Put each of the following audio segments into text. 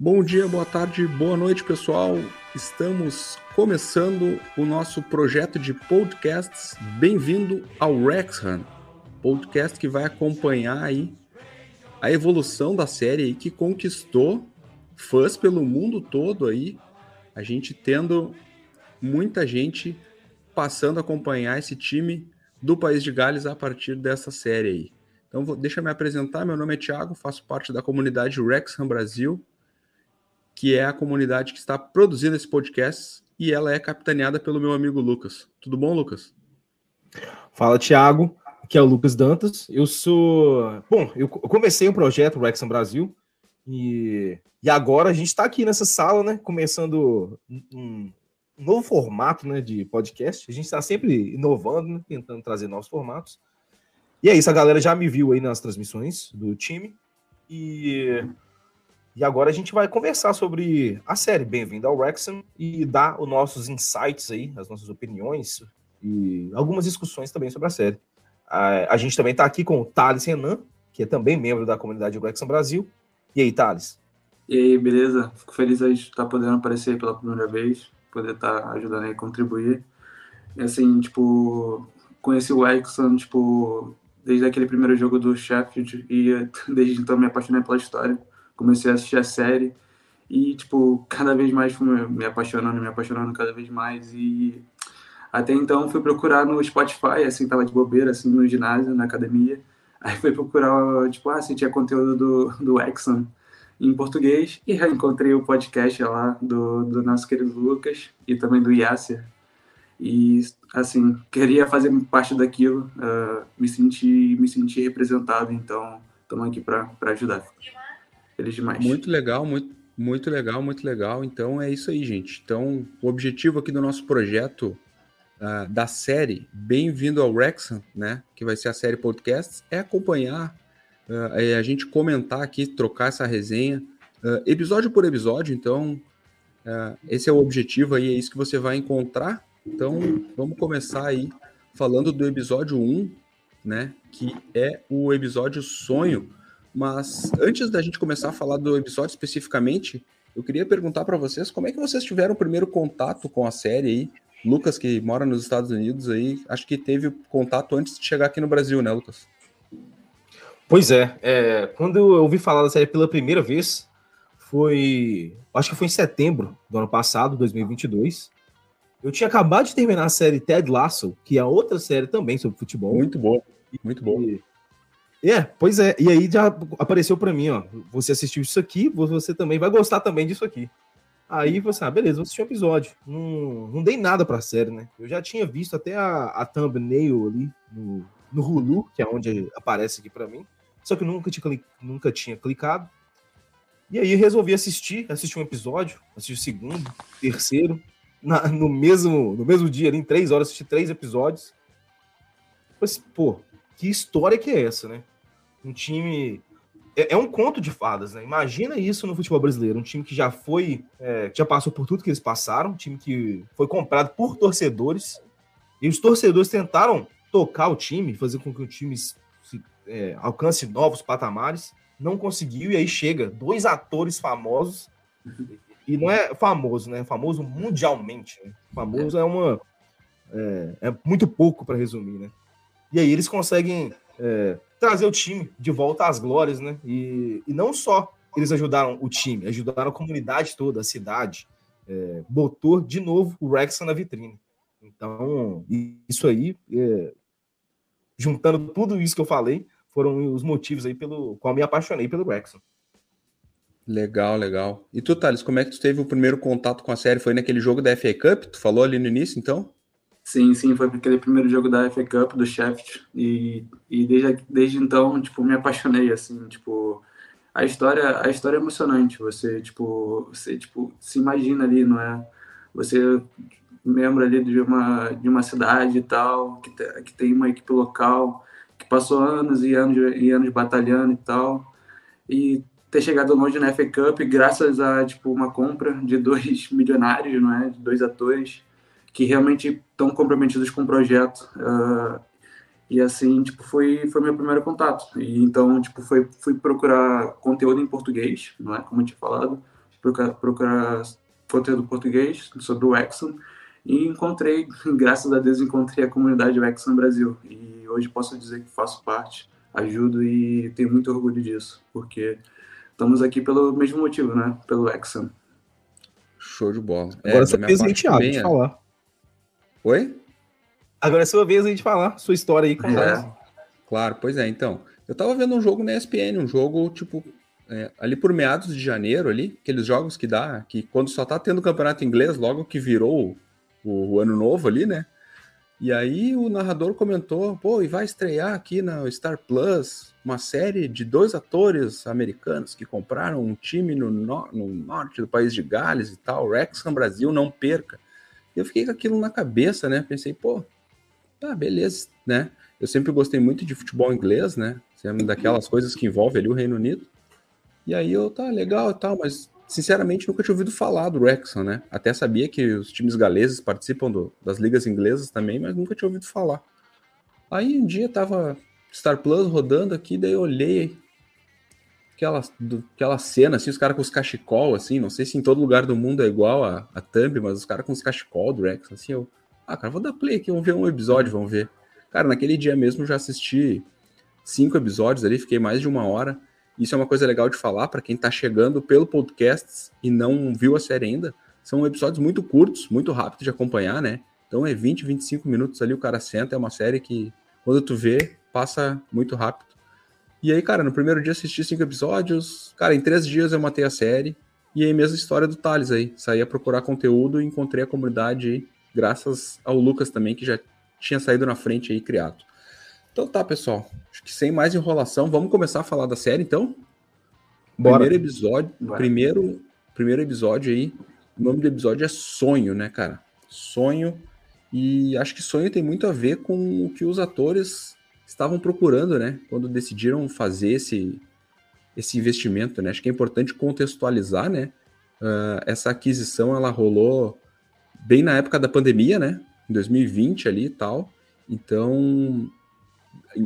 Bom dia, boa tarde, boa noite, pessoal. Estamos começando o nosso projeto de podcasts. Bem-vindo ao Rexham, podcast que vai acompanhar aí a evolução da série que conquistou fãs pelo mundo todo aí. A gente tendo muita gente passando a acompanhar esse time do País de Gales a partir dessa série aí. Então, deixa eu me apresentar. Meu nome é Thiago, faço parte da comunidade Rexham Brasil, que é a comunidade que está produzindo esse podcast e ela é capitaneada pelo meu amigo Lucas. Tudo bom, Lucas? Fala, Thiago. Aqui é o Lucas Dantas. Eu sou. Bom, eu comecei um projeto Rexham Brasil e, e agora a gente está aqui nessa sala, né? Começando um, um novo formato né, de podcast. A gente está sempre inovando, né, tentando trazer novos formatos. E é isso, a galera já me viu aí nas transmissões do time. E, e agora a gente vai conversar sobre a série Bem-vindo ao Wrexham e dar os nossos insights aí, as nossas opiniões e algumas discussões também sobre a série. A, a gente também está aqui com o Thales Renan, que é também membro da comunidade Wrexham Brasil. E aí, Thales? E aí, beleza? Fico feliz de estar podendo aparecer pela primeira vez poder estar tá ajudando aí a contribuir. E assim, tipo, conheci o Exxon, tipo, desde aquele primeiro jogo do Sheffield e desde então me apaixonei pela história. Comecei a assistir a série e, tipo, cada vez mais fui me apaixonando, me apaixonando cada vez mais e até então fui procurar no Spotify, assim, tava de bobeira, assim, no ginásio, na academia. Aí fui procurar, tipo, ah, se tinha conteúdo do, do Exxon em português e encontrei o podcast lá do, do nosso querido Lucas e também do Yasser. E, assim, queria fazer parte daquilo, uh, me senti me senti representado, então estamos aqui para ajudar. Demais. Muito legal, muito, muito legal, muito legal. Então é isso aí, gente. Então, o objetivo aqui do nosso projeto uh, da série Bem-vindo ao Wrexham, né? Que vai ser a série podcast, é acompanhar uh, a gente comentar aqui, trocar essa resenha, uh, episódio por episódio. Então, esse é o objetivo aí, é isso que você vai encontrar. Então, vamos começar aí falando do episódio 1, né? Que é o episódio Sonho. Mas antes da gente começar a falar do episódio especificamente, eu queria perguntar para vocês como é que vocês tiveram o primeiro contato com a série aí. Lucas, que mora nos Estados Unidos aí, acho que teve contato antes de chegar aqui no Brasil, né, Lucas? Pois é, é, quando eu ouvi falar da série pela primeira vez, foi. Acho que foi em setembro do ano passado, 2022. Eu tinha acabado de terminar a série Ted Lasso, que é outra série também sobre futebol. Muito boa, muito boa. E, é, pois é. E aí já apareceu para mim, ó. Você assistiu isso aqui, você também vai gostar também disso aqui. Aí você, ah, beleza, vou assistir um episódio. Não, não dei nada pra série, né? Eu já tinha visto até a, a thumbnail ali no, no Hulu, que é onde aparece aqui para mim. Só que nunca tinha, nunca tinha clicado. E aí resolvi assistir, assistir um episódio, assistir o segundo, terceiro, na, no, mesmo, no mesmo dia, ali, em três horas, assisti três episódios. Mas, pô, que história que é essa, né? Um time. É, é, um conto de fadas, né? Imagina isso no futebol brasileiro. Um time que já foi. É, que já passou por tudo que eles passaram, um time que foi comprado por torcedores. E os torcedores tentaram tocar o time, fazer com que o time é, alcance novos patamares, não conseguiu, e aí chega dois atores famosos, e não é famoso, né? Famoso mundialmente. Né? Famoso é, uma. É, é muito pouco para resumir, né? E aí eles conseguem é, trazer o time de volta às glórias, né? E, e não só eles ajudaram o time, ajudaram a comunidade toda, a cidade, é, botou de novo o Wrexham na vitrine. Então, isso aí, é, juntando tudo isso que eu falei, foram os motivos aí pelo qual me apaixonei pelo Wrexham. Legal, legal. E tu, Thales, como é que tu teve o primeiro contato com a série? Foi naquele jogo da FA Cup? Tu falou ali no início, então? Sim, sim, foi aquele primeiro jogo da FA Cup, do Sheffield. E, e desde, desde então, tipo, me apaixonei, assim, tipo... A história, a história é emocionante. Você, tipo, você, tipo, se imagina ali, não é? Você membro ali de uma, de uma cidade e tal, que, te, que tem uma equipe local que passou anos e anos e anos batalhando e tal, e ter chegado longe na FA Cup graças a tipo uma compra de dois milionários, não é, de dois atores que realmente estão comprometidos com o projeto. Uh, e assim, tipo, foi foi meu primeiro contato. E então, tipo, foi fui procurar conteúdo em português, não é, como eu tinha falado, procurar, procurar conteúdo português sobre o Exxon e encontrei, graças a Deus, encontrei a comunidade Exxon Brasil. E hoje posso dizer que faço parte, ajudo e tenho muito orgulho disso, porque estamos aqui pelo mesmo motivo, né? Pelo Exxon. Show de bola. Agora é, a gente abre de é. falar. Oi? Agora é sua vez a gente falar sua história aí. Com é. Claro, pois é. Então, eu tava vendo um jogo na ESPN, um jogo tipo é, ali por meados de janeiro ali, aqueles jogos que dá, que quando só tá tendo campeonato inglês, logo que virou o, o ano novo ali, né? E aí o narrador comentou, pô, e vai estrear aqui na Star Plus uma série de dois atores americanos que compraram um time no, no, no norte do país de Gales e tal, Wrexham Brasil, não perca. Eu fiquei com aquilo na cabeça, né? Pensei, pô, tá, beleza, né? Eu sempre gostei muito de futebol inglês, né? Daquelas coisas que envolvem ali o Reino Unido. E aí eu, tá, legal e tal, mas sinceramente nunca tinha ouvido falar do Wrexham, né? Até sabia que os times galeses participam do, das ligas inglesas também, mas nunca tinha ouvido falar. Aí um dia tava Star Plus rodando aqui, daí eu olhei aquela, do, aquela cena, assim, os caras com os cachecol, assim, não sei se em todo lugar do mundo é igual a, a Thumb, mas os caras com os cachecol do Wrexham, assim, eu, ah, cara, vou dar play aqui, vamos ver um episódio, vamos ver. Cara, naquele dia mesmo já assisti cinco episódios ali, fiquei mais de uma hora, isso é uma coisa legal de falar para quem está chegando pelo podcast e não viu a série ainda. São episódios muito curtos, muito rápidos de acompanhar, né? Então é 20, 25 minutos ali o cara senta. É uma série que, quando tu vê, passa muito rápido. E aí, cara, no primeiro dia assisti cinco episódios. Cara, em três dias eu matei a série. E aí, mesma história do Thales aí. Saí a procurar conteúdo e encontrei a comunidade aí, graças ao Lucas também, que já tinha saído na frente aí criado. Então tá, pessoal. Acho que sem mais enrolação, vamos começar a falar da série, então? Bora. Primeiro episódio, primeiro, primeiro episódio aí. O nome do episódio é Sonho, né, cara? Sonho. E acho que sonho tem muito a ver com o que os atores estavam procurando, né? Quando decidiram fazer esse, esse investimento, né? Acho que é importante contextualizar, né? Uh, essa aquisição, ela rolou bem na época da pandemia, né? Em 2020 ali e tal. Então,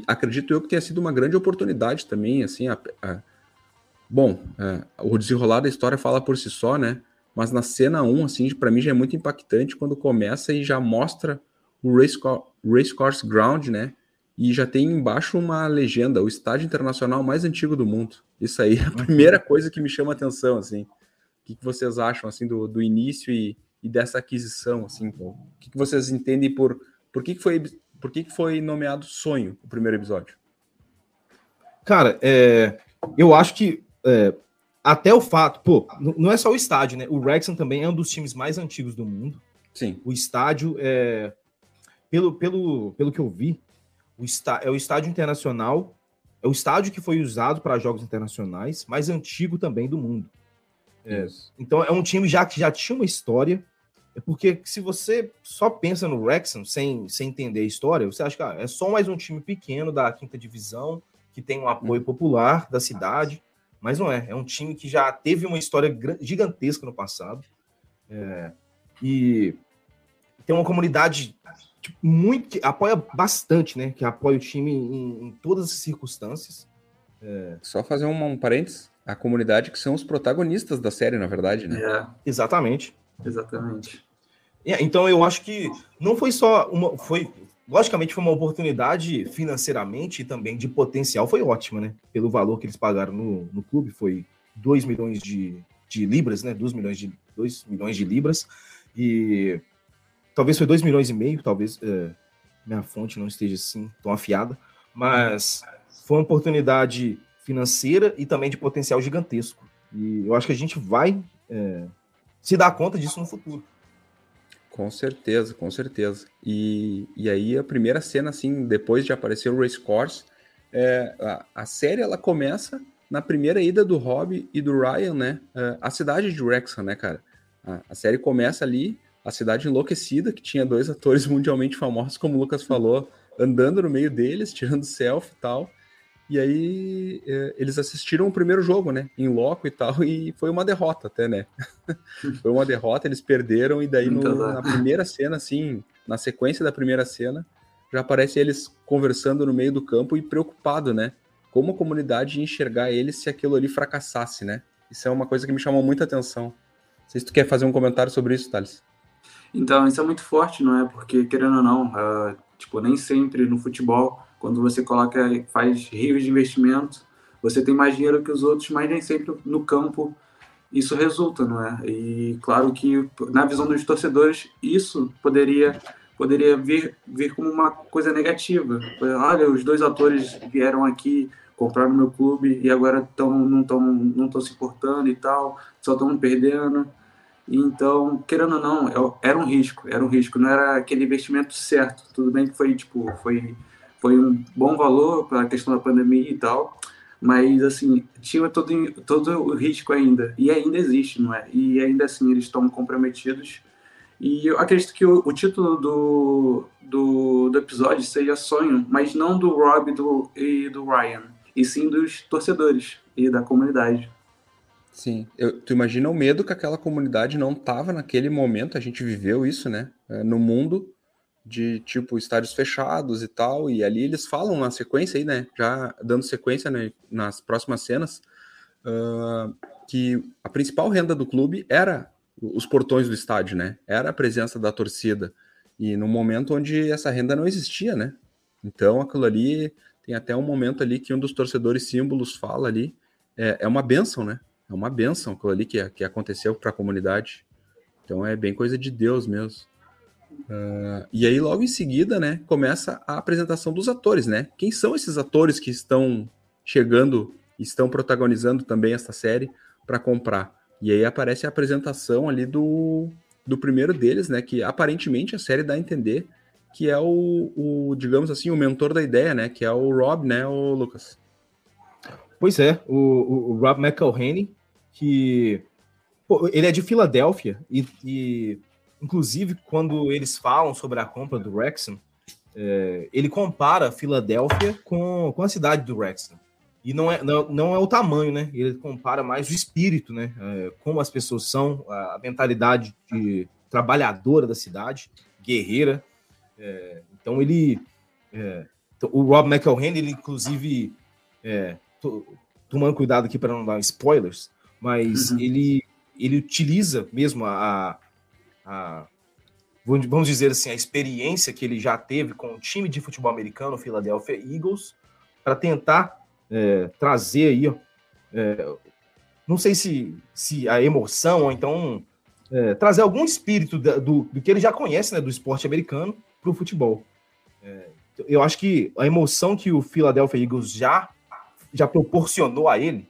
acredito eu que tenha sido uma grande oportunidade também, assim, a, a, bom, é, o desenrolar da história fala por si só, né, mas na cena 1, assim, para mim já é muito impactante quando começa e já mostra o Race, Race Course Ground, né, e já tem embaixo uma legenda, o estádio internacional mais antigo do mundo. Isso aí é a primeira coisa que me chama a atenção, assim. O que, que vocês acham, assim, do, do início e, e dessa aquisição, assim? O que, que vocês entendem por... Por que, que foi por que, que foi nomeado Sonho o primeiro episódio? Cara, é, eu acho que é, até o fato, pô, não é só o estádio, né? O Wrexham também é um dos times mais antigos do mundo. Sim. O estádio é, pelo, pelo, pelo que eu vi, o está, é o estádio internacional, é o estádio que foi usado para jogos internacionais, mais antigo também do mundo. É, então é um time já que já tinha uma história, é porque se você só pensa no Wrexham sem, sem entender a história, você acha que ah, é só mais um time pequeno da quinta divisão que tem um apoio uhum. popular da cidade, mas não é. É um time que já teve uma história gigantesca no passado é, e tem uma comunidade tipo, muito que apoia bastante, né? Que apoia o time em, em todas as circunstâncias. É... Só fazer um, um parênteses. A comunidade que são os protagonistas da série, na verdade, né? É. Exatamente. Exatamente. É, então eu acho que não foi só uma. Foi, logicamente, foi uma oportunidade financeiramente e também de potencial, foi ótima, né? Pelo valor que eles pagaram no, no clube, foi 2 milhões de, de libras, né? 2 milhões de, 2 milhões de libras. E talvez foi 2 milhões e meio, talvez é, minha fonte não esteja assim tão afiada, mas foi uma oportunidade financeira e também de potencial gigantesco. E eu acho que a gente vai é, se dar conta disso no futuro. Com certeza, com certeza. E, e aí a primeira cena, assim, depois de aparecer o Race Course, é, a, a, série ela começa na primeira ida do Rob e do Ryan, né? É, a cidade de Wrexham, né, cara? A, a, série começa ali, a cidade enlouquecida, que tinha dois atores mundialmente famosos, como o Lucas falou, andando no meio deles, tirando selfie e tal. E aí é, eles assistiram o primeiro jogo, né? Em loco e tal, e foi uma derrota até, né? foi uma derrota, eles perderam, e daí no, na primeira cena, assim, na sequência da primeira cena, já aparece eles conversando no meio do campo e preocupado, né? Como a comunidade ia enxergar eles se aquilo ali fracassasse, né? Isso é uma coisa que me chamou muita atenção. Não sei se tu quer fazer um comentário sobre isso, Thales. Então, isso é muito forte, não é? Porque, querendo ou não, uh, tipo, nem sempre no futebol, quando você coloca, faz rios de investimento, você tem mais dinheiro que os outros, mas nem sempre no campo isso resulta, não é? E claro que na visão dos torcedores isso poderia poderia vir vir como uma coisa negativa. Olha, os dois atores vieram aqui compraram meu clube e agora tão, não estão não se importando e tal, só estão perdendo. Então, querendo ou não, era um risco, era um risco, não era aquele investimento certo. Tudo bem que foi tipo, foi foi um bom valor para a questão da pandemia e tal, mas assim tinha todo todo o risco ainda e ainda existe não é e ainda assim eles estão comprometidos e eu acredito que o, o título do, do, do, episódio seja sonho mas não do Rob do, e do Ryan e sim dos torcedores e da comunidade sim eu, tu imagina o medo que aquela comunidade não tava naquele momento a gente viveu isso né é, no mundo de tipo estádios fechados e tal, e ali eles falam na sequência aí, né? Já dando sequência né, nas próximas cenas, uh, que a principal renda do clube era os portões do estádio, né? Era a presença da torcida. E no momento onde essa renda não existia, né? Então aquilo ali tem até um momento ali que um dos torcedores símbolos fala ali, é, é uma benção, né? É uma benção aquilo ali que, que aconteceu para a comunidade. Então é bem coisa de Deus mesmo. Uh, e aí, logo em seguida, né, começa a apresentação dos atores, né? Quem são esses atores que estão chegando, estão protagonizando também essa série para comprar? E aí aparece a apresentação ali do, do primeiro deles, né? Que aparentemente a série dá a entender que é o, o digamos assim, o mentor da ideia, né? Que é o Rob, né, o Lucas? Pois é, o, o, o Rob McElhenney, que pô, ele é de Filadélfia e, e Inclusive, quando eles falam sobre a compra do Wrexham, é, ele compara Filadélfia com, com a cidade do Wrexham. E não é, não, não é o tamanho, né? Ele compara mais o espírito, né? É, como as pessoas são, a, a mentalidade de trabalhadora da cidade, guerreira. É, então ele. É, então, o Rob McElhenney, ele inclusive. É, tomando cuidado aqui para não dar spoilers, mas uhum. ele, ele utiliza mesmo a, a vamos dizer assim, a experiência que ele já teve com o time de futebol americano, o Philadelphia Eagles, para tentar é, trazer aí, ó, é, não sei se, se a emoção, ou então é, trazer algum espírito da, do, do, que ele já conhece né, do esporte americano para o futebol. É, eu acho que a emoção que o Philadelphia Eagles já, já proporcionou a ele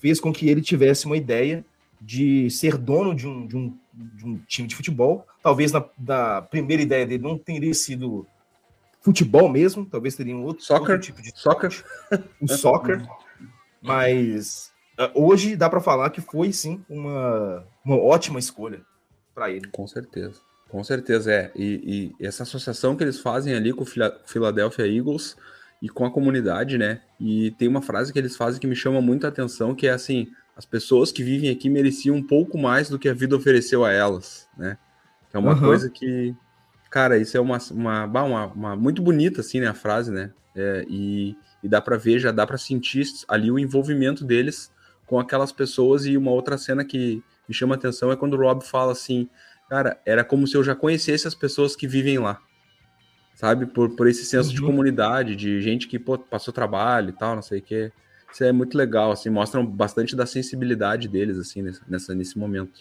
fez com que ele tivesse uma ideia de ser dono de um, de um de um time de futebol. Talvez na, na primeira ideia dele não teria sido futebol mesmo, talvez teria um outro, soccer. outro tipo de soccer, o soccer. Mas uh, hoje dá para falar que foi sim uma, uma ótima escolha para ele. Com certeza. Com certeza é. E, e, essa associação que eles fazem ali com o Philadelphia Eagles e com a comunidade, né? E tem uma frase que eles fazem que me chama muita atenção, que é assim: as pessoas que vivem aqui mereciam um pouco mais do que a vida ofereceu a elas, né? É uma uhum. coisa que, cara, isso é uma, uma, uma, uma, muito bonita, assim, né, a frase, né? É, e, e dá para ver, já dá para sentir ali o envolvimento deles com aquelas pessoas e uma outra cena que me chama a atenção é quando o Rob fala assim, cara, era como se eu já conhecesse as pessoas que vivem lá, sabe? Por, por esse senso uhum. de comunidade, de gente que pô, passou trabalho e tal, não sei o quê. Isso é muito legal, assim, mostram bastante da sensibilidade deles, assim, nessa, nesse momento.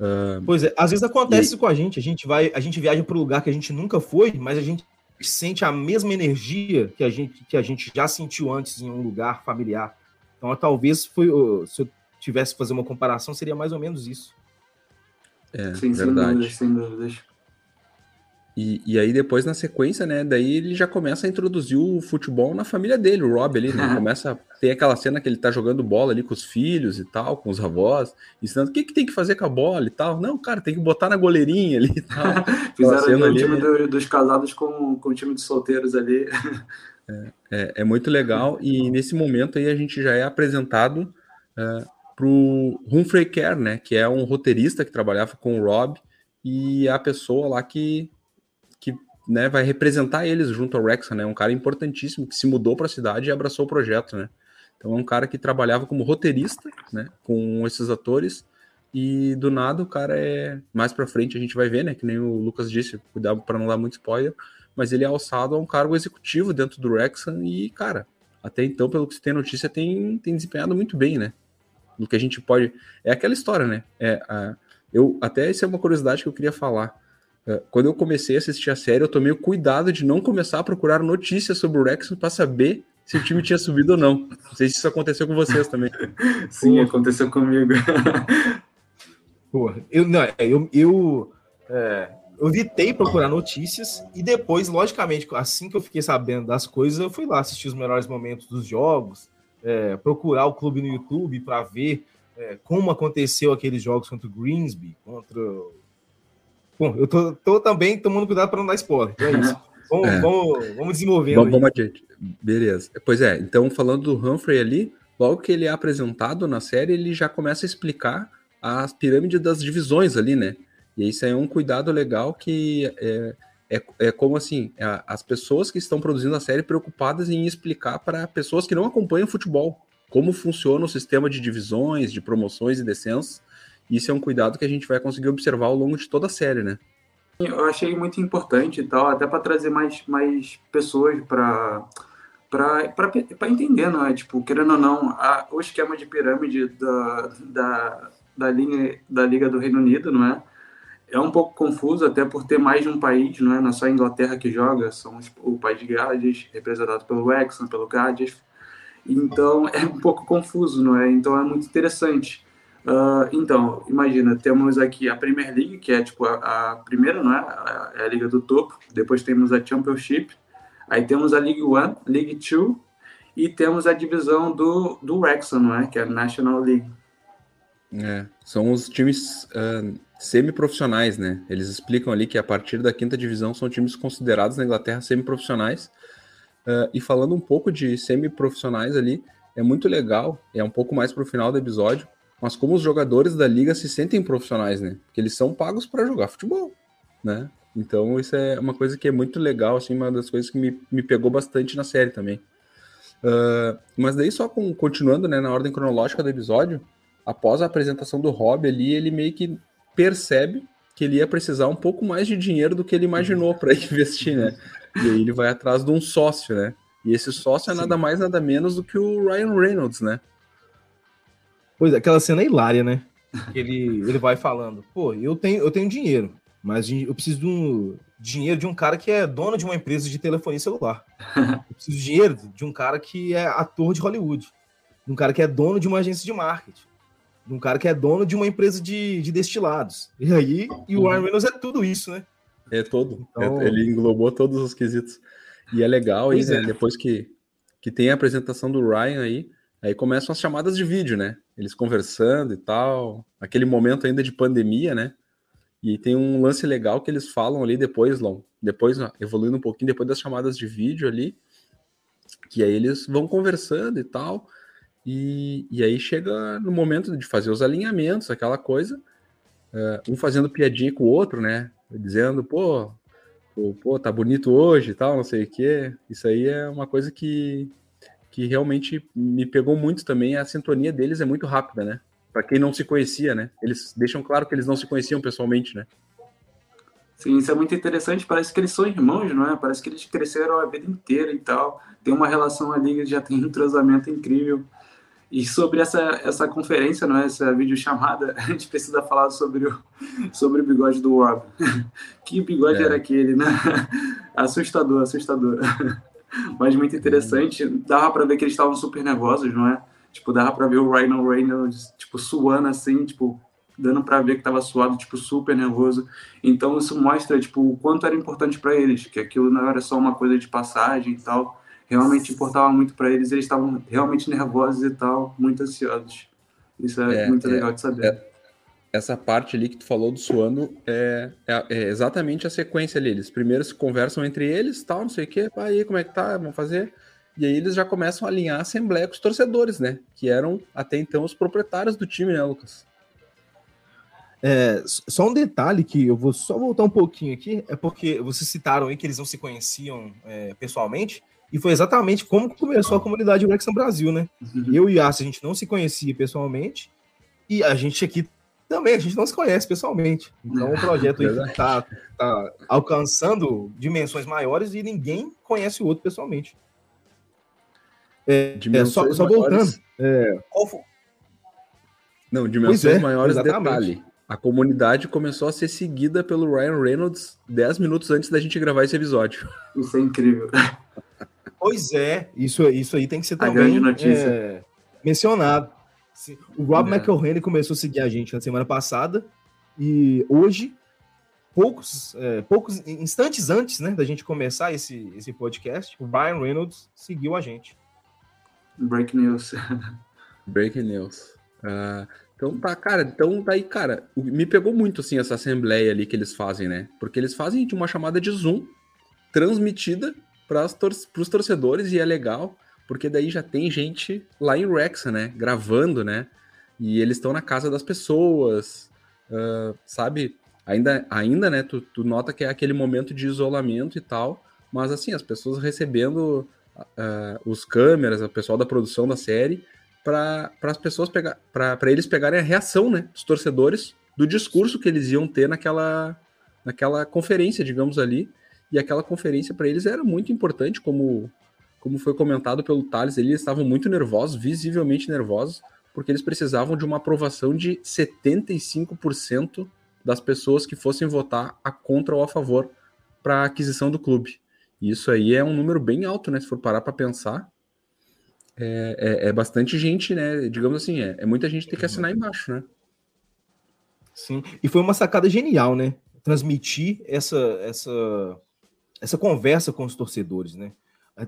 Uh, pois é, às vezes acontece e... com a gente, a gente vai, a gente viaja para um lugar que a gente nunca foi, mas a gente sente a mesma energia que a gente, que a gente já sentiu antes em um lugar familiar. Então, talvez foi, se eu tivesse que fazer uma comparação, seria mais ou menos isso. É, Sim, verdade. Sem dúvidas, sem dúvidas. E, e aí depois, na sequência, né, daí ele já começa a introduzir o futebol na família dele, o Rob ali, né, começa, tem aquela cena que ele tá jogando bola ali com os filhos e tal, com os avós, ensinando o que que tem que fazer com a bola e tal, não, cara, tem que botar na goleirinha ali e tal. Fizeram ali, o time do, dos casados com, com o time de solteiros ali. É, é, é, muito legal, e nesse momento aí a gente já é apresentado uh, pro Humphrey Kerr, né, que é um roteirista que trabalhava com o Rob, e é a pessoa lá que né, vai representar eles junto ao Wrexham, né? Um cara importantíssimo que se mudou para a cidade e abraçou o projeto, né? Então é um cara que trabalhava como roteirista, né, com esses atores, e do nada o cara é mais para frente a gente vai ver, né, que nem o Lucas disse, cuidado para não dar muito spoiler, mas ele é alçado a um cargo executivo dentro do Wrexham e, cara, até então, pelo que se tem notícia, tem, tem desempenhado muito bem, né? Do que a gente pode. É aquela história, né? É, a... eu Até essa é uma curiosidade que eu queria falar. É, quando eu comecei a assistir a série, eu tomei o cuidado de não começar a procurar notícias sobre o Wrexham para saber se o time tinha subido ou não. Não sei se isso aconteceu com vocês também. Sim, Pô. aconteceu comigo. Pô, eu, não, eu, eu é, eu evitei procurar notícias e depois, logicamente, assim que eu fiquei sabendo das coisas, eu fui lá assistir os melhores momentos dos jogos, é, procurar o clube no YouTube para ver é, como aconteceu aqueles jogos contra o Greensby, contra. Bom, eu tô, tô também tomando cuidado para não dar spoiler. Então é isso. Vamos, é. vamos, vamos desenvolvendo. Vamos, vamos adiante. Beleza. Pois é, então falando do Humphrey ali, logo que ele é apresentado na série, ele já começa a explicar as pirâmides das divisões ali, né? E isso é um cuidado legal que é, é, é como assim, é, as pessoas que estão produzindo a série preocupadas em explicar para pessoas que não acompanham futebol como funciona o sistema de divisões, de promoções e descensos. Isso é um cuidado que a gente vai conseguir observar ao longo de toda a série, né? Eu achei muito importante e tal, até para trazer mais, mais pessoas para para entender, é? Tipo, querendo ou não, a, o esquema de pirâmide da, da, da, linha, da Liga do Reino Unido, não é? é um pouco confuso, até por ter mais de um país, não é, não é só a Inglaterra que joga, são o país de Gales, representado pelo Wrexham, pelo Cardiff, então é um pouco confuso, não é? Então é muito interessante. Uh, então, imagina, temos aqui a Premier League, que é tipo a, a primeira, não é? A, é a liga do topo, depois temos a Championship, aí temos a League One, League Two, e temos a divisão do, do Wrexham, não é? Que é a National League. É, são os times uh, semi-profissionais, né? Eles explicam ali que a partir da quinta divisão são times considerados na Inglaterra semi-profissionais. Uh, e falando um pouco de semi-profissionais ali, é muito legal, é um pouco mais para o final do episódio, mas como os jogadores da liga se sentem profissionais, né? Porque eles são pagos para jogar futebol, né? Então isso é uma coisa que é muito legal, assim, uma das coisas que me, me pegou bastante na série também. Uh, mas daí só com, continuando, né, na ordem cronológica do episódio, após a apresentação do Rob ali, ele meio que percebe que ele ia precisar um pouco mais de dinheiro do que ele imaginou para investir, né? E aí ele vai atrás de um sócio, né? E esse sócio é nada mais, nada menos do que o Ryan Reynolds, né? Pois é, aquela cena é hilária, né? Ele, ele vai falando, pô, eu tenho, eu tenho dinheiro, mas eu preciso de um dinheiro de um cara que é dono de uma empresa de telefonia celular. Eu preciso de dinheiro de um cara que é ator de Hollywood, de um cara que é dono de uma agência de marketing de um cara que é dono de uma empresa de, de destilados. E aí, e o Ryan Reynolds é tudo isso, né? É todo. Então... É, ele englobou todos os quesitos. E é legal, e, né, é. depois que, que tem a apresentação do Ryan aí, aí começam as chamadas de vídeo, né? Eles conversando e tal. Aquele momento ainda de pandemia, né? E tem um lance legal que eles falam ali depois, Long, depois, evoluindo um pouquinho, depois das chamadas de vídeo ali, que aí eles vão conversando e tal. E, e aí chega no momento de fazer os alinhamentos, aquela coisa, uh, um fazendo piadinha com o outro, né? Dizendo, pô, pô, tá bonito hoje e tal, não sei o quê. Isso aí é uma coisa que, que realmente me pegou muito também. A sintonia deles é muito rápida, né? Para quem não se conhecia, né? Eles deixam claro que eles não se conheciam pessoalmente, né? Sim, isso é muito interessante. Parece que eles são irmãos, não é? Parece que eles cresceram a vida inteira e tal. Tem uma relação ali já tem um entrosamento incrível. E sobre essa, essa conferência, não é? essa videochamada, a gente precisa falar sobre o, sobre o bigode do Rob. que bigode é. era aquele, né? assustador, assustador. Mas muito interessante. Dava para ver que eles estavam super nervosos, não é? Tipo, dava para ver o Ryan Reynolds, tipo, suando assim, tipo, dando para ver que estava suado, tipo, super nervoso. Então isso mostra, tipo, o quanto era importante para eles, que aquilo não era só uma coisa de passagem e tal realmente importava muito para eles, eles estavam realmente nervosos e tal, muito ansiosos. Isso é, é muito é, legal de saber. É, essa parte ali que tu falou do suando é, é, é, exatamente a sequência ali. Eles primeiro se conversam entre eles, tal, não sei o quê, aí como é que tá, vamos fazer. E aí eles já começam a alinhar a assembleia com os torcedores, né? Que eram até então os proprietários do time, né, Lucas? É, só um detalhe que eu vou só voltar um pouquinho aqui, é porque vocês citaram aí que eles não se conheciam é, pessoalmente. E foi exatamente como começou a comunidade Wrexham Brasil, né? Uhum. Eu e Yassi, a gente não se conhecia pessoalmente, e a gente aqui também, a gente não se conhece pessoalmente. Então o projeto está tá alcançando dimensões maiores e ninguém conhece o outro pessoalmente. É, é só, só voltando. É, Não, dimensões é, maiores exatamente. detalhe. A comunidade começou a ser seguida pelo Ryan Reynolds 10 minutos antes da gente gravar esse episódio. Isso é incrível. Pois é, isso, isso aí tem que ser a também é, mencionado. O Rob é. McElhenney começou a seguir a gente na semana passada e hoje, poucos, é, poucos instantes antes né, da gente começar esse, esse podcast, o Ryan Reynolds seguiu a gente. Break news. Break news. Uh, então tá, cara, então tá aí, cara, me pegou muito assim essa assembleia ali que eles fazem, né? Porque eles fazem de uma chamada de Zoom transmitida para os torcedores e é legal, porque daí já tem gente lá em Rexa, né? Gravando, né? E eles estão na casa das pessoas, uh, sabe? Ainda, ainda né? Tu, tu, nota que é aquele momento de isolamento e tal, mas assim, as pessoas recebendo uh, os câmeras, o pessoal da produção da série, para as pessoas pegar, para eles pegarem a reação, né? Dos torcedores do discurso que eles iam ter naquela, naquela conferência, digamos ali e aquela conferência para eles era muito importante, como, como foi comentado pelo Thales, eles estavam muito nervosos, visivelmente nervosos, porque eles precisavam de uma aprovação de 75% das pessoas que fossem votar a contra ou a favor para a aquisição do clube. E isso aí é um número bem alto, né? Se for parar para pensar, é, é, é, bastante gente, né? Digamos assim, é, é muita gente tem que assinar embaixo, né? Sim, e foi uma sacada genial, né? Transmitir essa, essa essa conversa com os torcedores, né?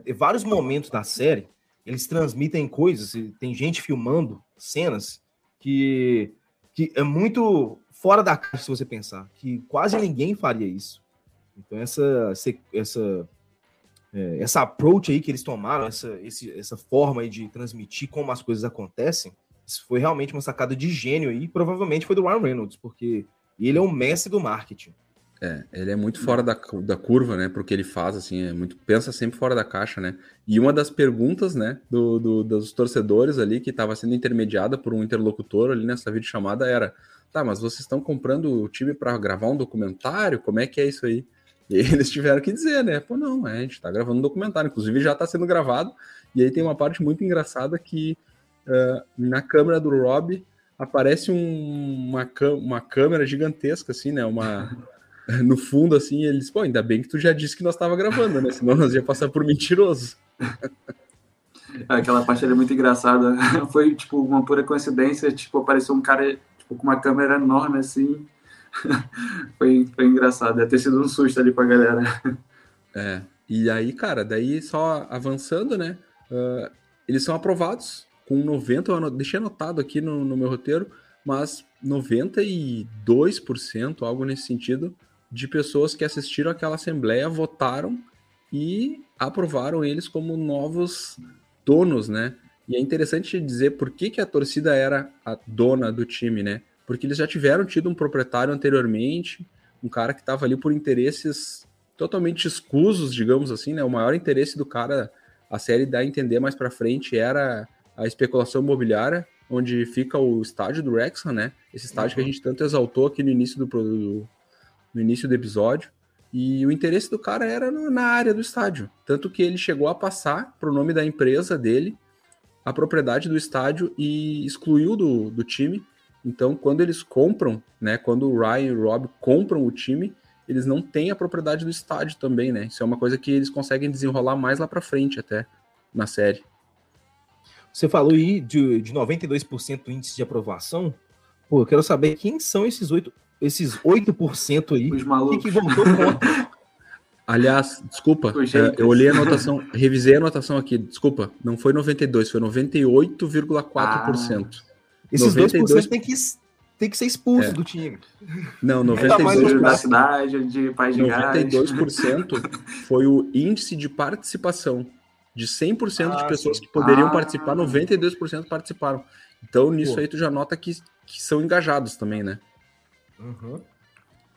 Em vários momentos da série, eles transmitem coisas, tem gente filmando cenas que, que é muito fora da caixa, se você pensar, que quase ninguém faria isso. Então, essa, essa, é, essa approach aí que eles tomaram, essa, esse, essa forma aí de transmitir como as coisas acontecem, isso foi realmente uma sacada de gênio aí, provavelmente foi do Ryan Reynolds, porque ele é o mestre do marketing. É, ele é muito fora da, da curva, né? Porque ele faz, assim, é muito. Pensa sempre fora da caixa, né? E uma das perguntas, né, do, do dos torcedores ali, que estava sendo intermediada por um interlocutor ali nessa videochamada, era: tá, mas vocês estão comprando o time para gravar um documentário? Como é que é isso aí? E eles tiveram que dizer, né? Pô, não, é, a gente tá gravando um documentário, inclusive já tá sendo gravado. E aí tem uma parte muito engraçada que uh, na câmera do Rob aparece um, uma, uma câmera gigantesca, assim, né? Uma. no fundo, assim, eles, pô, ainda bem que tu já disse que nós estava gravando, né? Senão nós ia passar por mentiroso. Aquela parte ali é muito engraçada. Foi, tipo, uma pura coincidência, tipo, apareceu um cara tipo, com uma câmera enorme, assim. foi, foi engraçado. Deve ter sido um susto ali pra galera. É, e aí, cara, daí só avançando, né? Uh, eles são aprovados com 90, eu deixei anotado aqui no, no meu roteiro, mas 92%, algo nesse sentido, de pessoas que assistiram aquela assembleia votaram e aprovaram eles como novos donos, né? E é interessante dizer por que, que a torcida era a dona do time, né? Porque eles já tiveram tido um proprietário anteriormente, um cara que estava ali por interesses totalmente escusos, digamos assim, né? O maior interesse do cara, a série dá a entender mais para frente, era a especulação imobiliária, onde fica o estádio do Wrexham, né? Esse estádio uhum. que a gente tanto exaltou aqui no início do, do, no início do episódio. E o interesse do cara era no, na área do estádio. Tanto que ele chegou a passar para o nome da empresa dele a propriedade do estádio e excluiu do, do time. Então, quando eles compram, né? Quando o Ryan e o Rob compram o time, eles não têm a propriedade do estádio também, né? Isso é uma coisa que eles conseguem desenrolar mais lá para frente até na série. Você falou aí de, de 92% índice de aprovação. Pô, eu quero saber quem são esses oito esses 8% aí, Os malucos. que voltou contra. Aliás, desculpa, é, eu olhei a anotação, revisei a anotação aqui, desculpa, não foi 92, foi 98,4%. Ah, esses 92... 2% tem que, tem que ser expulso é. do time. Não, 92%, da cidade, de Paz de 92% foi o índice de participação. De 100% ah, de pessoas que poderiam ah. participar, 92% participaram. Então, nisso Pô. aí tu já nota que, que são engajados também, né? Uhum.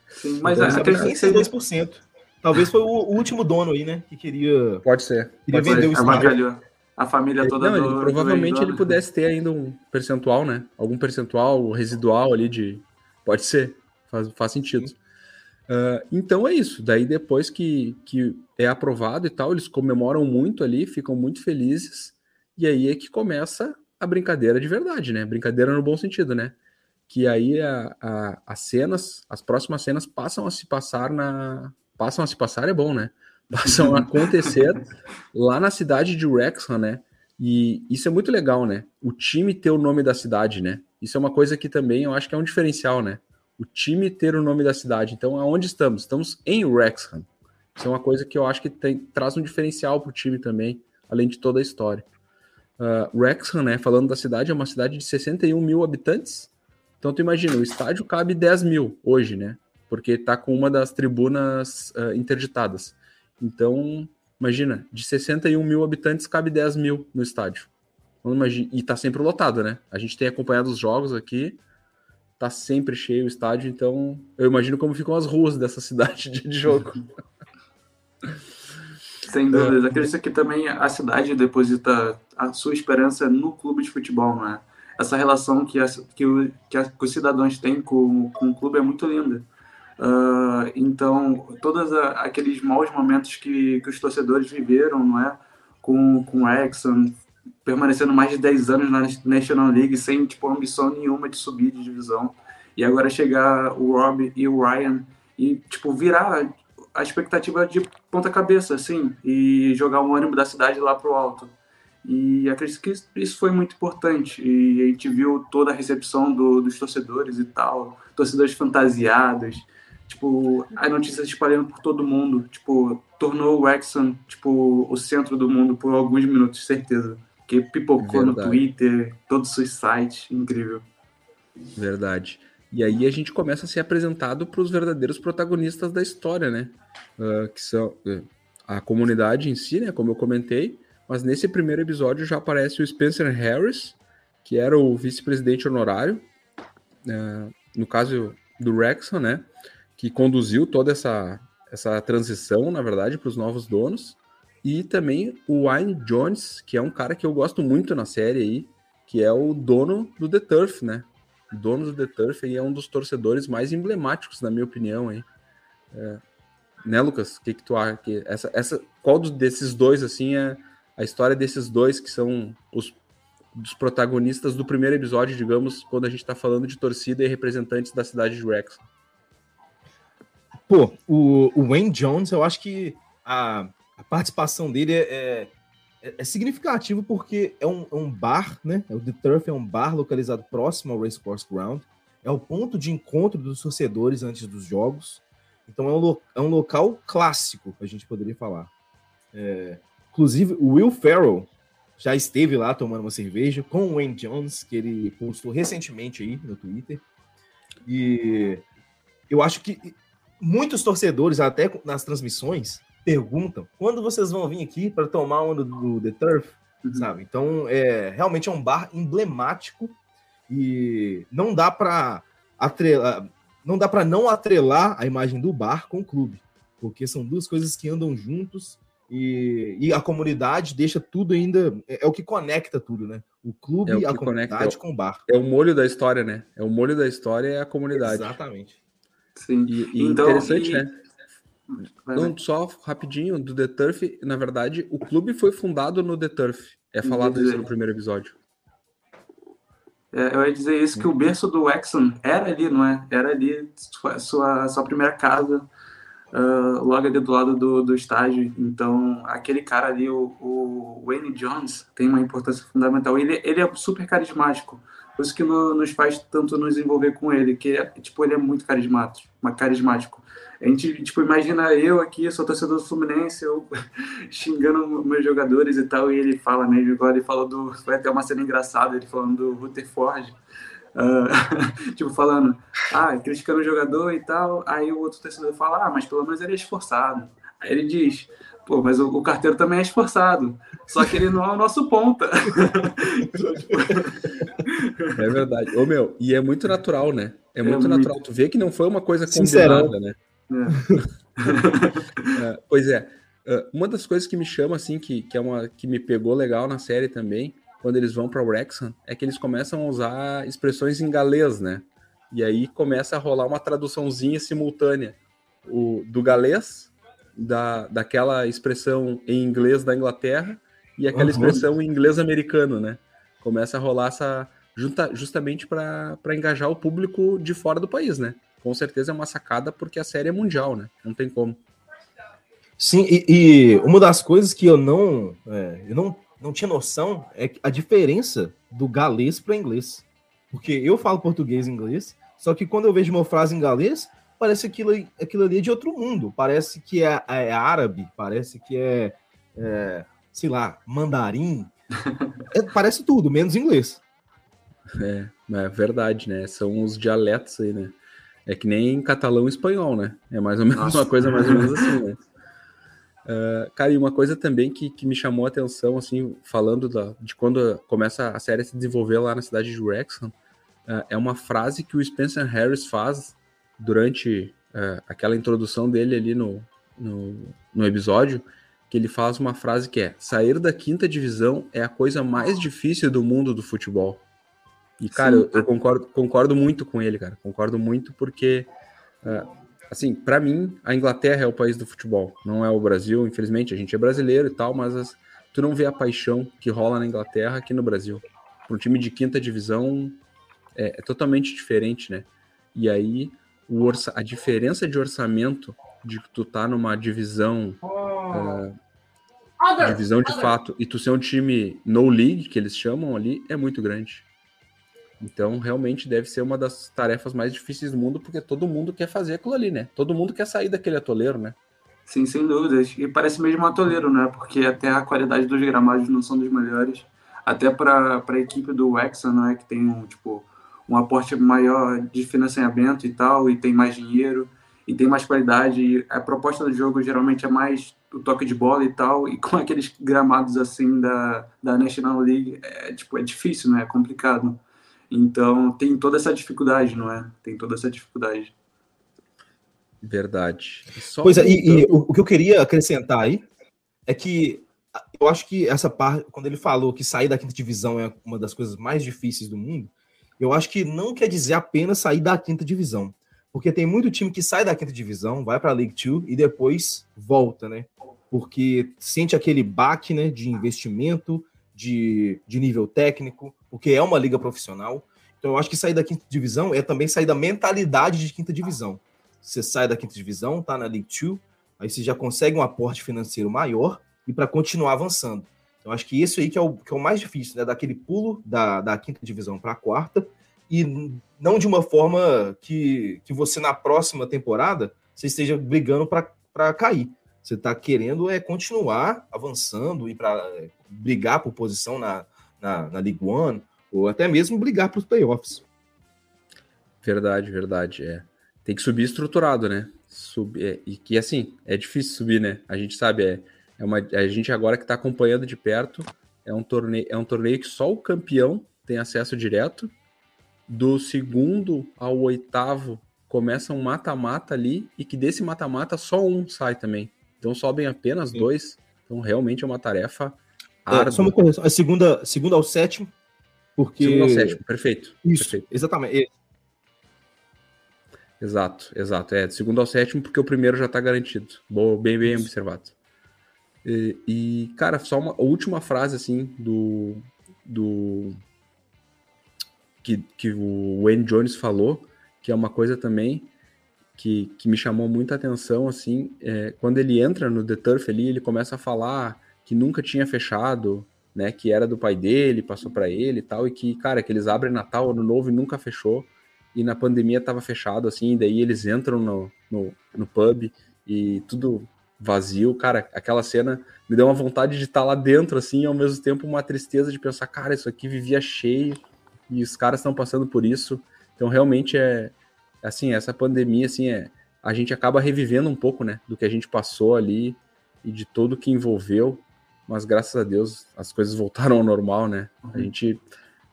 Sim, mas então, é, 2%. Talvez foi o, último dono aí, né? Que queria. Pode ser. Queria pode vender ser. o estádio. A família toda Não, do, ele, Provavelmente ele pudesse ter ainda um percentual, né? Algum percentual residual ali de. Pode ser. Faz, faz sentido. Uh, então é isso. Daí depois que, que é aprovado e tal, eles comemoram muito ali, ficam muito felizes. E aí é que começa a brincadeira de verdade, né? Brincadeira no bom sentido, né? Que aí a, a, as cenas, as próximas cenas passam a se passar na. Passam a se passar é bom, né? Passam a acontecer lá na cidade de Wrexham, né? E isso é muito legal, né? O time ter o nome da cidade, né? Isso é uma coisa que também eu acho que é um diferencial, né? O time ter o nome da cidade. Então, aonde estamos? Estamos em Wrexham. Isso é uma coisa que eu acho que tem, traz um diferencial para o time também, além de toda a história. Uh, Wrexham, né, falando da cidade, é uma cidade de 61 mil habitantes. Então tu imagina, o estádio cabe 10 mil hoje, né? Porque tá com uma das tribunas uh, interditadas. Então, imagina, de 61 mil habitantes cabe 10 mil no estádio. Então, imagina, e tá sempre lotado, né? A gente tem acompanhado os jogos aqui, tá sempre cheio o estádio, então eu imagino como ficam as ruas dessa cidade de jogo. Sem dúvida. Acredito que também a cidade deposita a sua esperança no clube de futebol, né? Essa relação que, que, o, que, a, que os cidadãos têm com, com o clube é muito linda. Uh, então, todos a, aqueles maus momentos que, que os torcedores viveram, não é? Com, com o Exxon, permanecendo mais de 10 anos na National League sem tipo, ambição nenhuma de subir de divisão. E agora chegar o Rob e o Ryan e tipo, virar a expectativa de ponta cabeça, assim, e jogar o ânimo da cidade lá pro alto. E acredito que isso foi muito importante. E a gente viu toda a recepção do, dos torcedores e tal, torcedores fantasiados, tipo, as notícias espalhando por todo mundo, tipo, tornou o Exxon, tipo, o centro do mundo por alguns minutos, certeza. Que pipocou Verdade. no Twitter, todos os sites, incrível. Verdade. E aí a gente começa a ser apresentado para os verdadeiros protagonistas da história, né? Uh, que são uh, a comunidade em si, né? Como eu comentei. Mas nesse primeiro episódio já aparece o Spencer Harris, que era o vice-presidente honorário, uh, no caso do Rexon, né? Que conduziu toda essa, essa transição, na verdade, para os novos donos. E também o Wayne Jones, que é um cara que eu gosto muito na série aí, que é o dono do The Turf, né? dono do The Turf e é um dos torcedores mais emblemáticos, na minha opinião, hein? É, né, Lucas? O que, que tu acha? Que essa, essa, qual desses dois, assim, é a história desses dois que são os dos protagonistas do primeiro episódio, digamos, quando a gente está falando de torcida e representantes da cidade de Rex? Pô, o, o Wayne Jones, eu acho que a, a participação dele é, é é, é, significativo porque é um, é um, bar, né? O The Turf é um bar localizado próximo ao Racecourse Ground. É o ponto de encontro dos torcedores antes dos jogos. Então é um, é um local clássico, a gente poderia falar. É, inclusive, o Will Ferrell já esteve lá tomando uma cerveja com o Wayne Jones, que ele postou recentemente aí no Twitter. E eu acho que muitos torcedores, até nas transmissões, perguntam quando vocês vão vir aqui para tomar onda do, do The Turf, uhum. sabe? Então, é realmente é um bar emblemático e não dá para atrelar, não dá para não atrelar a imagem do bar com o clube, porque são duas coisas que andam juntos e, e a comunidade deixa tudo ainda é, é o que conecta tudo, né? O clube, é o a comunidade conecta, com o bar. É o molho da história, né? É o molho da história é a comunidade. Exatamente. Sim. E, e então, interessante, e... né? Não, só rapidinho, do The Turf, na verdade, o clube foi fundado no The Turf. É falado isso no primeiro episódio. É, eu ia dizer isso, que o berço do Exxon era ali, não é? Era ali sua, sua, sua primeira casa, uh, logo ali do lado do, do estádio. Então, aquele cara ali, o, o Wayne Jones, tem uma importância fundamental. Ele, ele é super carismático. Por isso que no, nos faz tanto nos envolver com ele, que tipo, ele é muito carismático. carismático. A gente, tipo, imagina eu aqui, sou torcedor do Fluminense, eu xingando meus jogadores e tal, e ele fala, né, agora ele falou do, foi até uma cena engraçada, ele falando do Rutherford, uh, tipo, falando, ah, criticando o jogador e tal, aí o outro torcedor fala, ah, mas pelo menos ele é esforçado. Aí ele diz, pô, mas o, o carteiro também é esforçado, só que ele não é o nosso ponta. é verdade. Ô, meu, e é muito natural, né? É muito é natural. Muito... Tu vê que não foi uma coisa combinada, né? É. uh, pois é. Uh, uma das coisas que me chama, assim, que, que, é uma, que me pegou legal na série também, quando eles vão para o Wrexham, é que eles começam a usar expressões em galês, né? E aí começa a rolar uma traduçãozinha simultânea o, do galês, da, daquela expressão em inglês da Inglaterra e aquela uhum. expressão em inglês americano, né? Começa a rolar essa. Junta, justamente para engajar o público de fora do país, né? Com certeza é uma sacada porque a série é mundial, né? Não tem como. Sim, e, e uma das coisas que eu não, é, eu não, não tinha noção é a diferença do galês para inglês. Porque eu falo português e inglês, só que quando eu vejo uma frase em galês, parece aquilo, aquilo ali é de outro mundo. Parece que é, é árabe, parece que é, é, sei lá, mandarim. É, parece tudo, menos inglês. É, é verdade, né? São os dialetos aí, né? É que nem catalão e espanhol, né? É mais ou menos Nossa. uma coisa mais ou menos assim, né? Uh, cara, e uma coisa também que, que me chamou a atenção, assim, falando da, de quando começa a série a se desenvolver lá na cidade de Wrexham, uh, é uma frase que o Spencer Harris faz durante uh, aquela introdução dele ali no, no, no, episódio, que ele faz uma frase que é: sair da quinta divisão é a coisa mais difícil do mundo do futebol. E, cara, eu, eu, concordo, concordo muito com ele, cara. Concordo muito porque, uh, assim, para mim, a Inglaterra é o país do futebol, não é o Brasil. Infelizmente, a gente é brasileiro e tal, mas as, tu não vê a paixão que rola na Inglaterra aqui no Brasil. Para um time de quinta divisão é, é totalmente diferente, né? E aí o orça, a diferença de orçamento de que tu tá numa divisão uh, divisão de fato e tu ser um time no league que eles chamam ali é muito grande. Então realmente deve ser uma das tarefas mais difíceis do mundo porque todo mundo quer fazer aquilo ali, né? Todo mundo quer sair daquele atoleiro, né? Sim, sem dúvidas. E parece mesmo um atoleiro, né? Porque até a qualidade dos gramados não são dos melhores. Até para a equipe do Wexham, né? Que tem um tipo um aporte maior de financiamento e tal, e tem mais dinheiro, e tem mais qualidade. E a proposta do jogo geralmente é mais o toque de bola e tal, e com aqueles gramados assim da, da National League, é, tipo, é difícil, né? É complicado. Então tem toda essa dificuldade, não é? Tem toda essa dificuldade. Verdade. Só pois é, e, e o, o que eu queria acrescentar aí é que eu acho que essa parte, quando ele falou que sair da quinta divisão é uma das coisas mais difíceis do mundo, eu acho que não quer dizer apenas sair da quinta divisão. Porque tem muito time que sai da quinta divisão, vai para a League Two e depois volta, né? Porque sente aquele baque né, de investimento, de, de nível técnico, porque é uma liga profissional. Então eu acho que sair da quinta divisão é também sair da mentalidade de quinta divisão. Você sai da quinta divisão, tá na League Two, aí você já consegue um aporte financeiro maior e para continuar avançando. Então, acho que isso aí que é o, que é o mais difícil, né? Daquele pulo da, da quinta divisão para a quarta, e não de uma forma que, que você, na próxima temporada, você esteja brigando para cair. Você está querendo é continuar avançando e para é, brigar por posição na, na, na League One, ou até mesmo brigar para os playoffs. Verdade, verdade. É. Tem que subir estruturado, né? Sub, é, e que assim, é difícil subir, né? A gente sabe, é é uma, a gente agora que está acompanhando de perto, é um, torneio, é um torneio que só o campeão tem acesso direto. Do segundo ao oitavo começa um mata-mata ali, e que desse mata-mata só um sai também. Então sobem apenas Sim. dois. Então realmente é uma tarefa é, só uma correção. A segunda, segunda ao sétimo, porque. Segundo ao sétimo, perfeito. Isso, perfeito. exatamente. Exato, exato. É, segundo ao sétimo, porque o primeiro já está garantido. Boa, bem, bem Isso. observado. E, e, cara, só uma última frase assim do. do que, que o Wayne Jones falou, que é uma coisa também que, que me chamou muita atenção, assim, é, quando ele entra no The Turf ali, ele começa a falar que nunca tinha fechado, né, que era do pai dele, passou para ele e tal, e que, cara, que eles abrem Natal, Ano Novo e nunca fechou, e na pandemia tava fechado, assim, e daí eles entram no, no, no pub e tudo vazio, cara, aquela cena me deu uma vontade de estar lá dentro, assim, e ao mesmo tempo uma tristeza de pensar, cara, isso aqui vivia cheio e os caras estão passando por isso. Então, realmente é, assim, essa pandemia, assim, é, a gente acaba revivendo um pouco, né, do que a gente passou ali e de tudo que envolveu, mas graças a Deus as coisas voltaram ao normal, né? Uhum. A gente,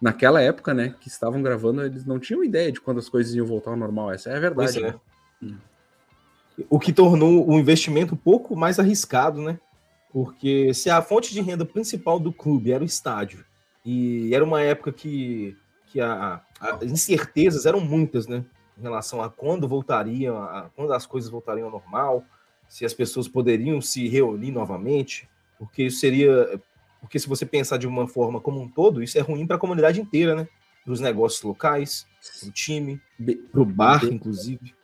naquela época, né, que estavam gravando, eles não tinham ideia de quando as coisas iam voltar ao normal, essa é a verdade, é. né? O que tornou o investimento um pouco mais arriscado, né? Porque se a fonte de renda principal do clube era o estádio, e era uma época que, que a, as incertezas eram muitas, né? Em relação a quando voltariam, a, quando as coisas voltariam ao normal, se as pessoas poderiam se reunir novamente, porque isso seria. Porque se você pensar de uma forma como um todo, isso é ruim para a comunidade inteira, né? Para os negócios locais, para o time, para o bar, inclusive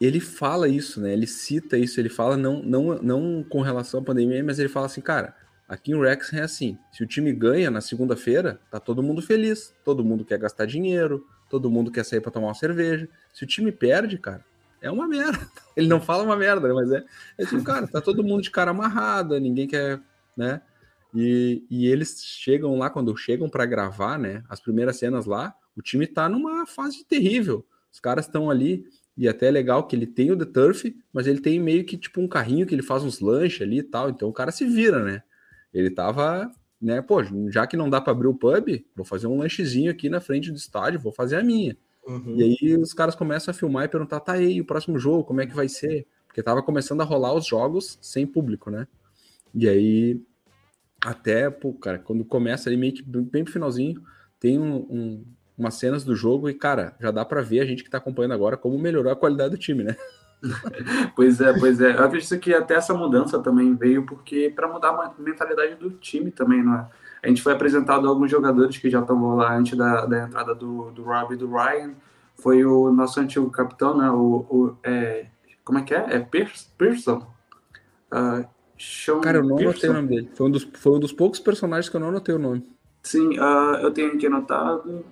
ele fala isso, né? Ele cita isso, ele fala não, não, não com relação à pandemia, mas ele fala assim, cara, aqui em Rex é assim, se o time ganha na segunda-feira, tá todo mundo feliz, todo mundo quer gastar dinheiro, todo mundo quer sair para tomar uma cerveja. Se o time perde, cara, é uma merda. Ele não fala uma merda, né? mas é, é tipo, cara, tá todo mundo de cara amarrada, ninguém quer, né? E, e eles chegam lá, quando chegam para gravar, né? As primeiras cenas lá, o time tá numa fase terrível. Os caras estão ali, e até é legal que ele tem o The Turf, mas ele tem meio que tipo um carrinho que ele faz uns lanches ali e tal. Então o cara se vira, né? Ele tava, né? Pô, já que não dá para abrir o pub, vou fazer um lanchezinho aqui na frente do estádio, vou fazer a minha. Uhum. E aí os caras começam a filmar e perguntar, tá aí, o próximo jogo, como é que vai ser? Porque tava começando a rolar os jogos sem público, né? E aí, até, pô, cara, quando começa ali meio que bem pro finalzinho, tem um, um umas cenas do jogo e, cara, já dá para ver a gente que tá acompanhando agora como melhorou a qualidade do time, né? pois é, pois é. Eu acredito que até essa mudança também veio porque para mudar a mentalidade do time também, não é? A gente foi apresentado alguns jogadores que já estavam lá antes da, da entrada do, do Rob e do Ryan. Foi o nosso antigo capitão, né? O, o é, como é que é? É Pearson? Uh, Cara, eu não Pearson. anotei o nome dele. Foi um, dos, foi um dos poucos personagens que eu não anotei o nome. Sim, uh, eu tenho aqui anotado.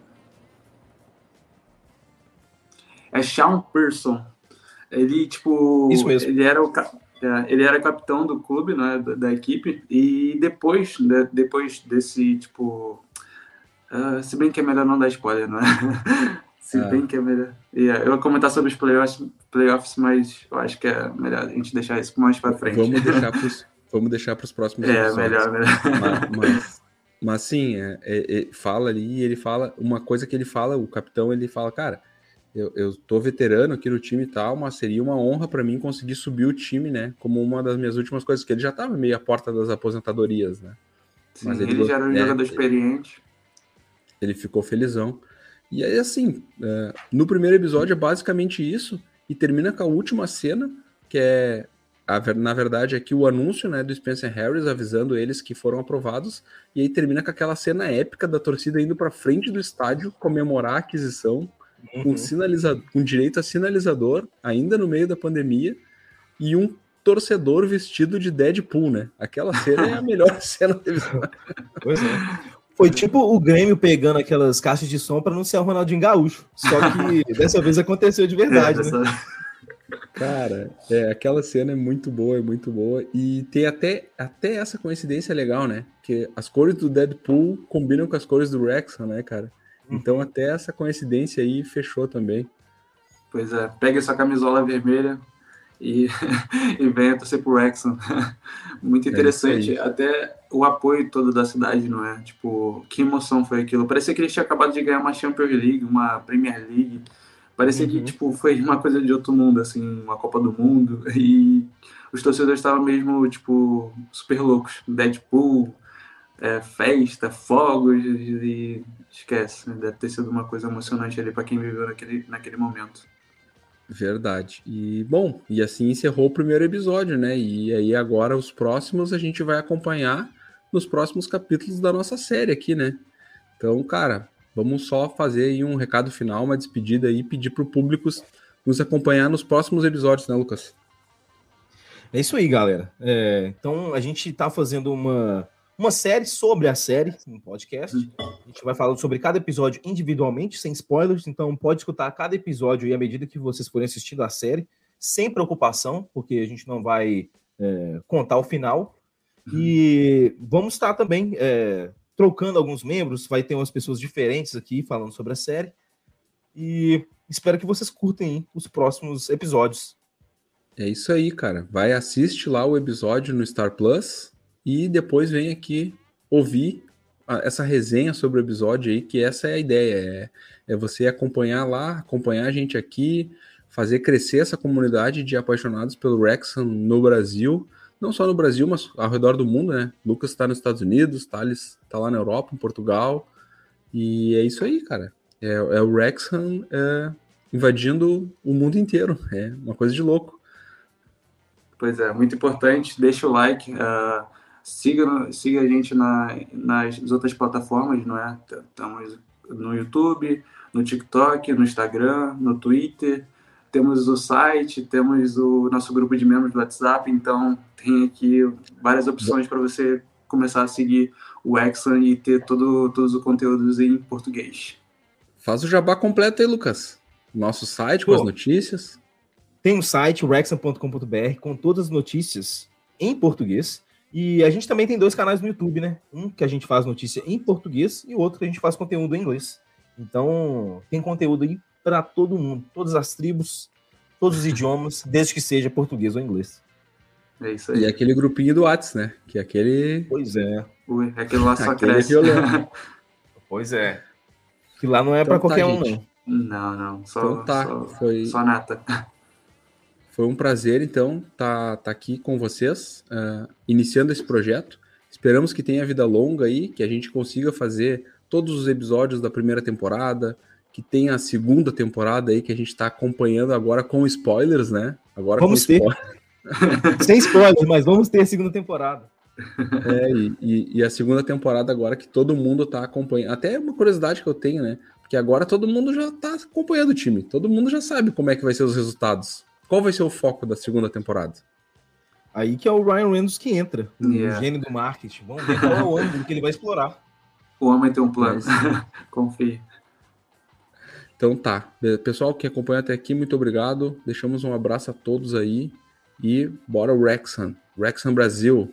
é Sean Pearson. Ele, tipo, Isso mesmo. ele era o é, ele era capitão do clube, né, da, da equipe, e depois, né, depois desse, tipo, uh, se bem que é melhor não dar spoiler, não é? se é. bem que é melhor. Yeah, eu vou comentar sobre os playoffs, playoffs, mas eu acho que é melhor a gente deixar isso mais para frente. Vamos deixar pros, vamos deixar para os próximos É, melhor, melhor. Mas, mas, mas sim, é, é, é, fala ali, ele fala, uma coisa que ele fala, o capitão, ele fala, cara, eu, eu tô veterano aqui no time e tal, mas seria uma honra para mim conseguir subir o time, né? Como uma das minhas últimas coisas, que ele já tava meio à porta das aposentadorias, né? Sim, mas ele, ele já era um é, jogador experiente. Ele ficou felizão. E aí, assim, é, no primeiro episódio é basicamente isso, e termina com a última cena, que é, a, na verdade, aqui o anúncio né, do Spencer Harris avisando eles que foram aprovados, e aí termina com aquela cena épica da torcida indo para frente do estádio comemorar a aquisição uhum. com, sinalizador, com direito a sinalizador, ainda no meio da pandemia, e um torcedor vestido de Deadpool, né? Aquela cena é a melhor cena da Pois é. Foi tipo o Grêmio pegando aquelas caixas de som para anunciar o Ronaldinho Gaúcho. Só que dessa vez aconteceu de verdade, é, né? Cara, é, aquela cena é muito boa, é muito boa. E tem até, até essa coincidência legal, né? Que as cores do Deadpool combinam com as cores do Rexon, né, cara? Então até essa coincidência aí fechou também. Pois é, pega essa camisola vermelha e, e venha torcer pro Wrexham. Muito é interessante. É até o apoio todo da cidade, não é? Tipo, que emoção foi aquilo. Parecia que eles tinham acabado de ganhar uma Champions League, uma Premier League. Parecia uhum. que, tipo, foi uma coisa de outro mundo, assim, uma Copa do Mundo. E os torcedores estavam mesmo, tipo, super loucos. Deadpool, é, festa, fogos e esquece. Né? Deve ter sido uma coisa emocionante ali para quem viveu naquele, naquele momento. Verdade. E bom, e assim encerrou o primeiro episódio, né? E aí agora os próximos a gente vai acompanhar nos próximos capítulos da nossa série aqui, né? Então, cara, vamos só fazer aí um recado final, uma despedida aí, pedir para o público nos acompanhar nos próximos episódios, né, Lucas? É isso aí, galera. É, então a gente está fazendo uma uma série sobre a série, um podcast. A gente vai falando sobre cada episódio individualmente, sem spoilers, então pode escutar cada episódio e à medida que vocês forem assistindo a série, sem preocupação, porque a gente não vai é, contar o final. E vamos estar também é, trocando alguns membros, vai ter umas pessoas diferentes aqui falando sobre a série. E espero que vocês curtem os próximos episódios. É isso aí, cara. Vai assiste lá o episódio no Star Plus e depois vem aqui ouvir essa resenha sobre o episódio aí, que essa é a ideia, é, é você acompanhar lá, acompanhar a gente aqui, fazer crescer essa comunidade de apaixonados pelo Wrexham no Brasil, não só no Brasil, mas ao redor do mundo, né? Lucas está nos Estados Unidos, Thales está lá na Europa, em Portugal, e é isso aí, cara. É, é o Wrexham é, invadindo o mundo inteiro, é uma coisa de louco. Pois é, muito importante. Deixa o like, uh, siga, siga a gente na, nas outras plataformas, não é? Estamos no YouTube, no TikTok, no Instagram, no Twitter. Temos o site, temos o nosso grupo de membros do WhatsApp, então tem aqui várias opções para você começar a seguir o Exxon e ter todo, todos os conteúdos em português. Faz o jabá completo aí, Lucas. Nosso site Pô, com as notícias. Tem um site, rexam.com.br, com todas as notícias em português. E a gente também tem dois canais no YouTube, né? Um que a gente faz notícia em português e o outro que a gente faz conteúdo em inglês. Então, tem conteúdo aí para todo mundo, todas as tribos, todos os idiomas, desde que seja português ou inglês. É isso aí. E aquele grupinho do Whats, né? Que é aquele. Pois é. Ui, é aquele lá só cresce. pois é. Que lá não é então, para qualquer tá, um, não. Não, não. Só, então tá, só, foi... só nata. Foi um prazer, então, estar tá, tá aqui com vocês, uh, iniciando esse projeto. Esperamos que tenha vida longa aí, que a gente consiga fazer todos os episódios da primeira temporada, que tenha a segunda temporada aí, que a gente está acompanhando agora com spoilers, né? Agora vamos ter. Sem spoilers, mas vamos ter a segunda temporada. É, e, e, a segunda temporada agora que todo mundo está acompanhando. Até uma curiosidade que eu tenho, né? Porque agora todo mundo já está acompanhando o time. Todo mundo já sabe como é que vai ser os resultados. Qual vai ser o foco da segunda temporada? Aí que é o Ryan Reynolds que entra, yeah. o gênio do marketing. Vamos ver qual é o ângulo que ele vai explorar. O homem tem um plano. Confie. Então tá. Pessoal que acompanha até aqui, muito obrigado. Deixamos um abraço a todos aí. E bora o Rexham. Wrexham Brasil.